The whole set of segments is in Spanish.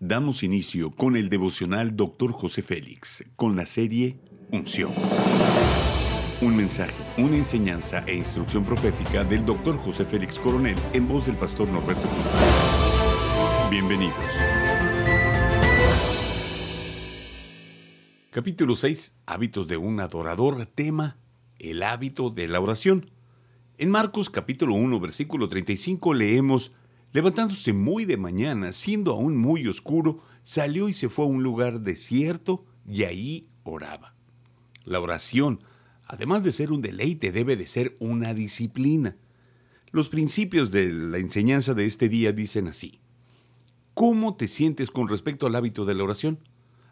damos inicio con el devocional Dr. José Félix, con la serie Unción. Un mensaje, una enseñanza e instrucción profética del Dr. José Félix Coronel en voz del pastor Norberto Cruz. Bienvenidos. Capítulo 6. Hábitos de un adorador. Tema. El hábito de la oración. En Marcos capítulo 1 versículo 35 leemos Levantándose muy de mañana, siendo aún muy oscuro, salió y se fue a un lugar desierto y ahí oraba. La oración, además de ser un deleite, debe de ser una disciplina. Los principios de la enseñanza de este día dicen así. ¿Cómo te sientes con respecto al hábito de la oración?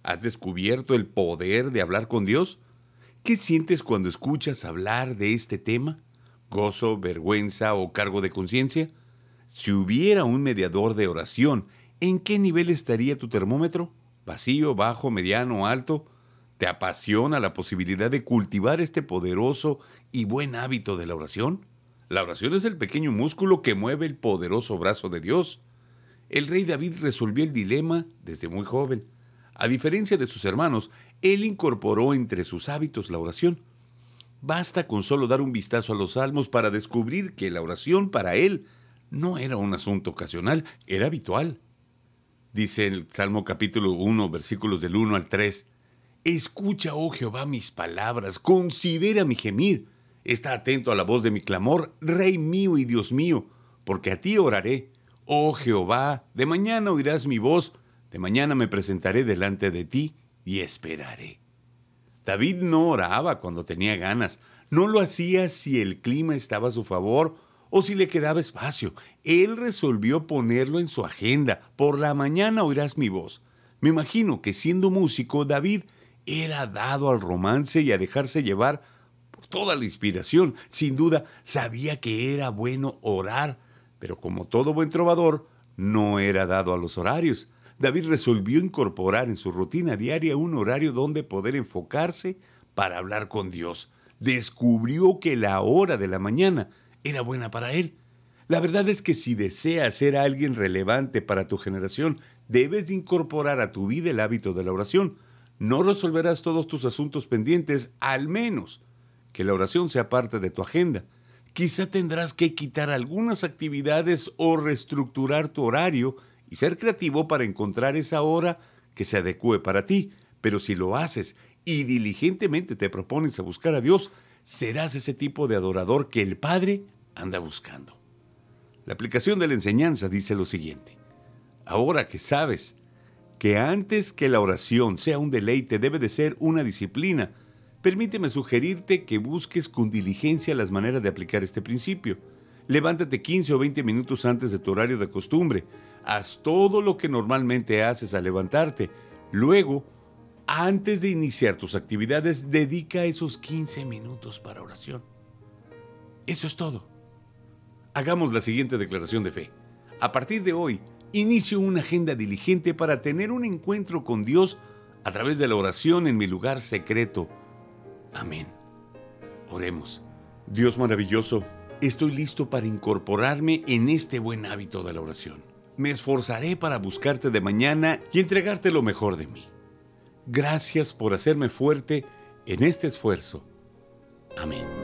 ¿Has descubierto el poder de hablar con Dios? ¿Qué sientes cuando escuchas hablar de este tema? ¿Gozo, vergüenza o cargo de conciencia? Si hubiera un mediador de oración, ¿en qué nivel estaría tu termómetro? ¿Vacío, bajo, mediano, alto? ¿Te apasiona la posibilidad de cultivar este poderoso y buen hábito de la oración? La oración es el pequeño músculo que mueve el poderoso brazo de Dios. El rey David resolvió el dilema desde muy joven. A diferencia de sus hermanos, él incorporó entre sus hábitos la oración. Basta con solo dar un vistazo a los salmos para descubrir que la oración para él no era un asunto ocasional, era habitual. Dice el Salmo capítulo 1, versículos del 1 al 3, Escucha, oh Jehová, mis palabras, considera mi gemir, está atento a la voz de mi clamor, Rey mío y Dios mío, porque a ti oraré. Oh Jehová, de mañana oirás mi voz, de mañana me presentaré delante de ti y esperaré. David no oraba cuando tenía ganas, no lo hacía si el clima estaba a su favor o si le quedaba espacio. Él resolvió ponerlo en su agenda. Por la mañana oirás mi voz. Me imagino que siendo músico, David era dado al romance y a dejarse llevar por toda la inspiración. Sin duda, sabía que era bueno orar, pero como todo buen trovador, no era dado a los horarios. David resolvió incorporar en su rutina diaria un horario donde poder enfocarse para hablar con Dios. Descubrió que la hora de la mañana era buena para él. La verdad es que si deseas ser alguien relevante para tu generación, debes de incorporar a tu vida el hábito de la oración. No resolverás todos tus asuntos pendientes, al menos que la oración sea parte de tu agenda. Quizá tendrás que quitar algunas actividades o reestructurar tu horario y ser creativo para encontrar esa hora que se adecue para ti. Pero si lo haces y diligentemente te propones a buscar a Dios, serás ese tipo de adorador que el Padre anda buscando. La aplicación de la enseñanza dice lo siguiente. Ahora que sabes que antes que la oración sea un deleite debe de ser una disciplina, permíteme sugerirte que busques con diligencia las maneras de aplicar este principio. Levántate 15 o 20 minutos antes de tu horario de costumbre. Haz todo lo que normalmente haces al levantarte. Luego, antes de iniciar tus actividades, dedica esos 15 minutos para oración. Eso es todo. Hagamos la siguiente declaración de fe. A partir de hoy, inicio una agenda diligente para tener un encuentro con Dios a través de la oración en mi lugar secreto. Amén. Oremos. Dios maravilloso, estoy listo para incorporarme en este buen hábito de la oración. Me esforzaré para buscarte de mañana y entregarte lo mejor de mí. Gracias por hacerme fuerte en este esfuerzo. Amén.